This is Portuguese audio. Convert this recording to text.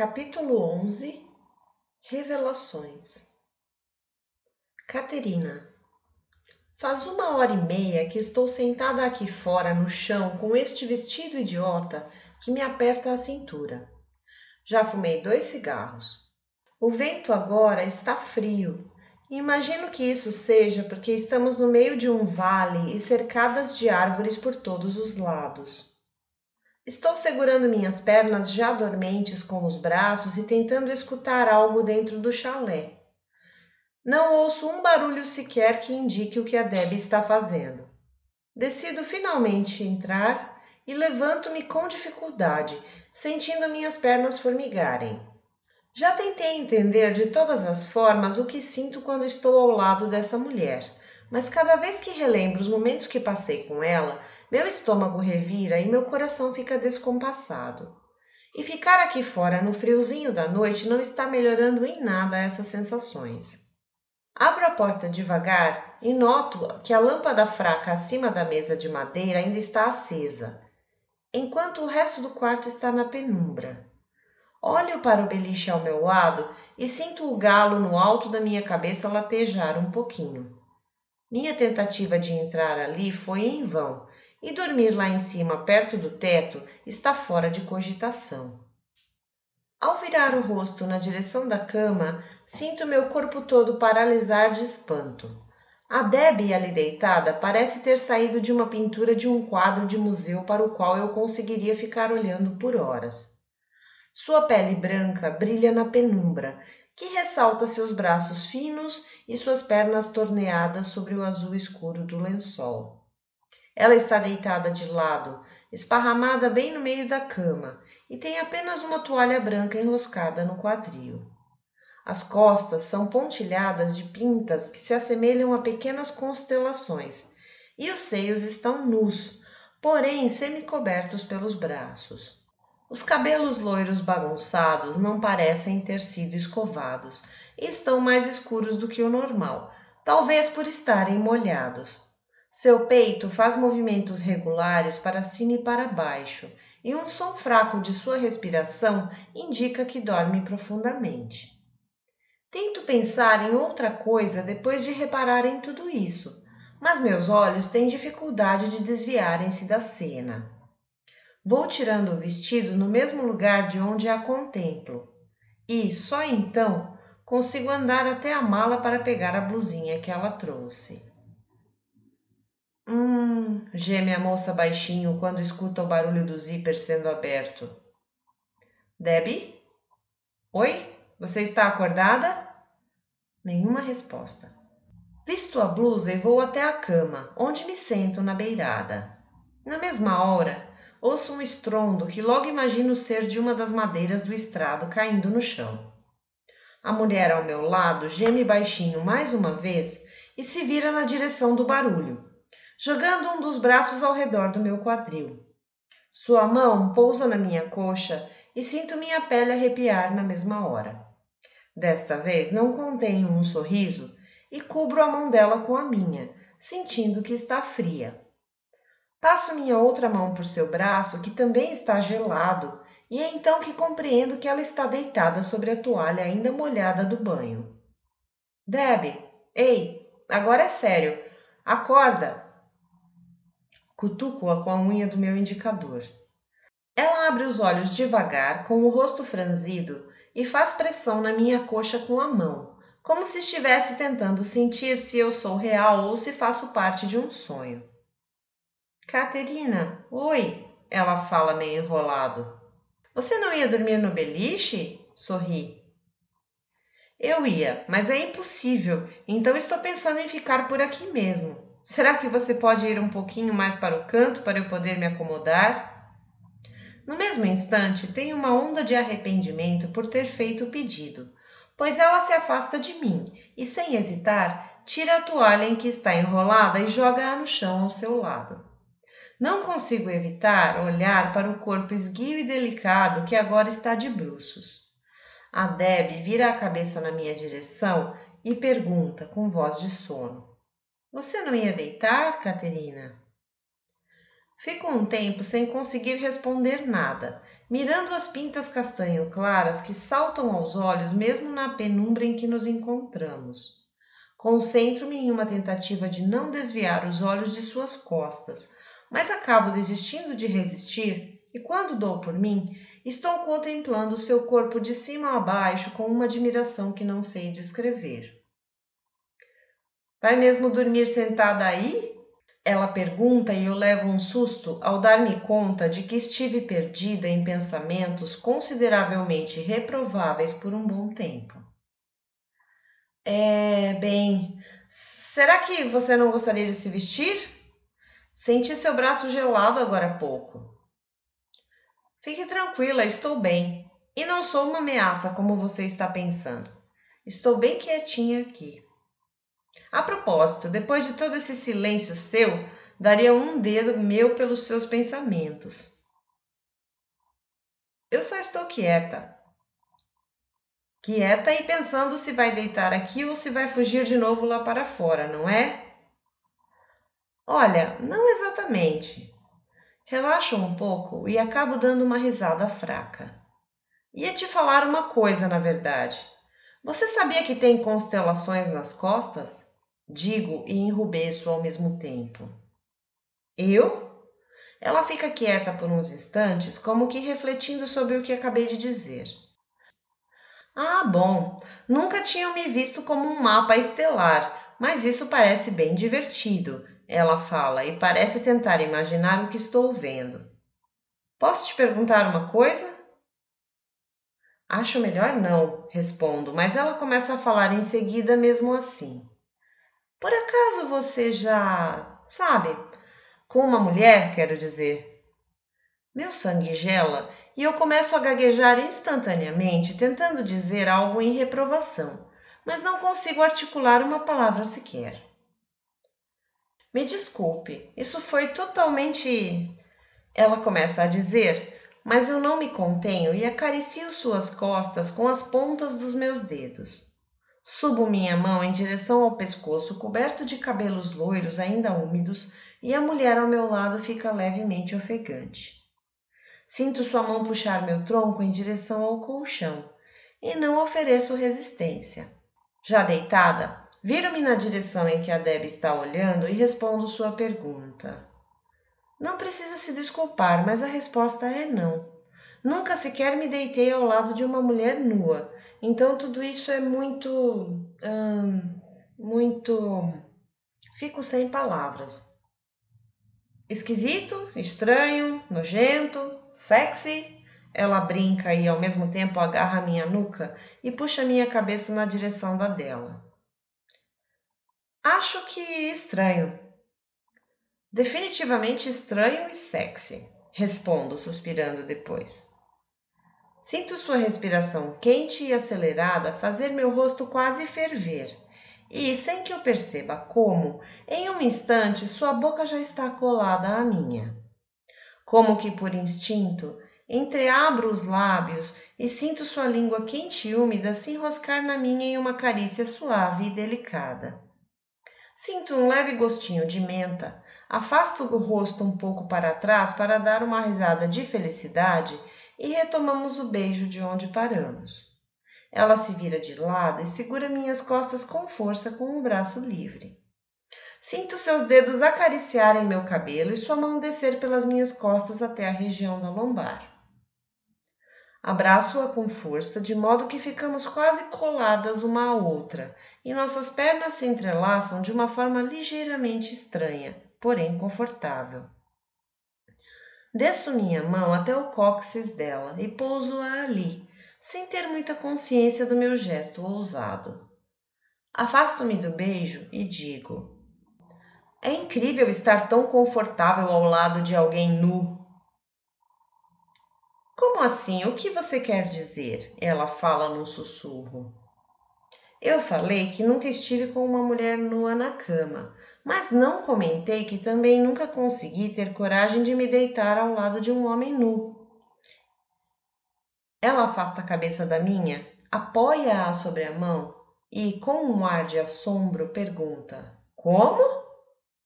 Capítulo 11 Revelações Caterina Faz uma hora e meia que estou sentada aqui fora no chão com este vestido idiota que me aperta a cintura. Já fumei dois cigarros. O vento agora está frio. Imagino que isso seja porque estamos no meio de um vale e cercadas de árvores por todos os lados. Estou segurando minhas pernas já dormentes com os braços e tentando escutar algo dentro do chalé. Não ouço um barulho sequer que indique o que a Debbie está fazendo. Decido finalmente entrar e levanto-me com dificuldade, sentindo minhas pernas formigarem. Já tentei entender de todas as formas o que sinto quando estou ao lado dessa mulher mas cada vez que relembro os momentos que passei com ela, meu estômago revira e meu coração fica descompassado. E ficar aqui fora no friozinho da noite não está melhorando em nada essas sensações. Abro a porta devagar e noto que a lâmpada fraca acima da mesa de madeira ainda está acesa, enquanto o resto do quarto está na penumbra. Olho para o beliche ao meu lado e sinto o galo no alto da minha cabeça latejar um pouquinho. Minha tentativa de entrar ali foi em vão, e dormir lá em cima, perto do teto, está fora de cogitação. Ao virar o rosto na direção da cama, sinto meu corpo todo paralisar de espanto. A Debbie ali deitada parece ter saído de uma pintura de um quadro de museu para o qual eu conseguiria ficar olhando por horas. Sua pele branca brilha na penumbra que ressalta seus braços finos e suas pernas torneadas sobre o azul escuro do lençol. Ela está deitada de lado, esparramada bem no meio da cama, e tem apenas uma toalha branca enroscada no quadril. As costas são pontilhadas de pintas que se assemelham a pequenas constelações, e os seios estão nus, porém semicobertos pelos braços. Os cabelos loiros bagunçados não parecem ter sido escovados e estão mais escuros do que o normal, talvez por estarem molhados. Seu peito faz movimentos regulares para cima e para baixo, e um som fraco de sua respiração indica que dorme profundamente. Tento pensar em outra coisa depois de reparar em tudo isso, mas meus olhos têm dificuldade de desviarem-se da cena. Vou tirando o vestido no mesmo lugar de onde a contemplo, e só então consigo andar até a mala para pegar a blusinha que ela trouxe. Hum, geme a moça baixinho quando escuta o barulho do zíper sendo aberto. Debbie? Oi? Você está acordada? Nenhuma resposta. Visto a blusa e vou até a cama, onde me sento na beirada. Na mesma hora, ouço um estrondo que logo imagino ser de uma das madeiras do estrado caindo no chão. A mulher ao meu lado geme baixinho mais uma vez e se vira na direção do barulho, jogando um dos braços ao redor do meu quadril. Sua mão pousa na minha coxa e sinto minha pele arrepiar na mesma hora. Desta vez não contenho um sorriso e cubro a mão dela com a minha, sentindo que está fria. Passo minha outra mão por seu braço, que também está gelado, e é então que compreendo que ela está deitada sobre a toalha ainda molhada do banho. Deb, ei, agora é sério. Acorda! Cutuco-a com a unha do meu indicador. Ela abre os olhos devagar, com o rosto franzido, e faz pressão na minha coxa com a mão, como se estivesse tentando sentir se eu sou real ou se faço parte de um sonho. Caterina, oi, ela fala meio enrolado. Você não ia dormir no beliche? Sorri. Eu ia, mas é impossível, então estou pensando em ficar por aqui mesmo. Será que você pode ir um pouquinho mais para o canto para eu poder me acomodar? No mesmo instante, tenho uma onda de arrependimento por ter feito o pedido, pois ela se afasta de mim e, sem hesitar, tira a toalha em que está enrolada e joga-a no chão ao seu lado. Não consigo evitar olhar para o corpo esguio e delicado que agora está de bruços. A Deb vira a cabeça na minha direção e pergunta com voz de sono: Você não ia deitar, Caterina? Fico um tempo sem conseguir responder nada mirando as pintas castanho claras que saltam aos olhos mesmo na penumbra em que nos encontramos. Concentro-me em uma tentativa de não desviar os olhos de suas costas, mas acabo desistindo de resistir e quando dou por mim, estou contemplando seu corpo de cima a baixo com uma admiração que não sei descrever. Vai mesmo dormir sentada aí? Ela pergunta e eu levo um susto ao dar-me conta de que estive perdida em pensamentos consideravelmente reprováveis por um bom tempo. É, bem, será que você não gostaria de se vestir? Senti seu braço gelado agora há pouco. Fique tranquila, estou bem. E não sou uma ameaça como você está pensando. Estou bem quietinha aqui. A propósito, depois de todo esse silêncio seu, daria um dedo meu pelos seus pensamentos. Eu só estou quieta. Quieta e pensando se vai deitar aqui ou se vai fugir de novo lá para fora, não é? Olha, não exatamente. Relaxo um pouco e acabo dando uma risada fraca. Ia te falar uma coisa, na verdade. Você sabia que tem constelações nas costas? Digo e enrubeço ao mesmo tempo. Eu? Ela fica quieta por uns instantes, como que refletindo sobre o que acabei de dizer. Ah, bom, nunca tinham me visto como um mapa estelar, mas isso parece bem divertido ela fala, e parece tentar imaginar o que estou vendo. Posso te perguntar uma coisa? Acho melhor não, respondo, mas ela começa a falar em seguida mesmo assim. Por acaso você já. sabe? Com uma mulher, quero dizer. Meu sangue gela e eu começo a gaguejar instantaneamente, tentando dizer algo em reprovação, mas não consigo articular uma palavra sequer. Me desculpe, isso foi totalmente. Ela começa a dizer, mas eu não me contenho e acaricio suas costas com as pontas dos meus dedos. Subo minha mão em direção ao pescoço coberto de cabelos loiros ainda úmidos e a mulher ao meu lado fica levemente ofegante. Sinto sua mão puxar meu tronco em direção ao colchão e não ofereço resistência. Já deitada, Viro-me na direção em que a Deb está olhando e respondo sua pergunta. Não precisa se desculpar, mas a resposta é não. Nunca sequer me deitei ao lado de uma mulher nua, então tudo isso é muito. Hum, muito. Fico sem palavras. Esquisito, estranho, nojento, sexy. Ela brinca e ao mesmo tempo agarra minha nuca e puxa minha cabeça na direção da dela. Acho que estranho. Definitivamente estranho e sexy, respondo, suspirando depois. Sinto sua respiração quente e acelerada fazer meu rosto quase ferver, e, sem que eu perceba como, em um instante sua boca já está colada à minha. Como que por instinto, entreabro os lábios e sinto sua língua quente e úmida se enroscar na minha em uma carícia suave e delicada. Sinto um leve gostinho de menta, afasto o rosto um pouco para trás para dar uma risada de felicidade e retomamos o beijo de onde paramos. Ela se vira de lado e segura minhas costas com força com o braço livre. Sinto seus dedos acariciarem meu cabelo e sua mão descer pelas minhas costas até a região da lombar. Abraço-a com força, de modo que ficamos quase coladas uma à outra, e nossas pernas se entrelaçam de uma forma ligeiramente estranha, porém confortável. Desço minha mão até o cóccix dela e pouso-a ali, sem ter muita consciência do meu gesto ousado. Afasto-me do beijo e digo: É incrível estar tão confortável ao lado de alguém nu como assim? O que você quer dizer? Ela fala num sussurro. Eu falei que nunca estive com uma mulher nua na cama, mas não comentei que também nunca consegui ter coragem de me deitar ao lado de um homem nu. Ela afasta a cabeça da minha, apoia-a sobre a mão e, com um ar de assombro, pergunta: Como?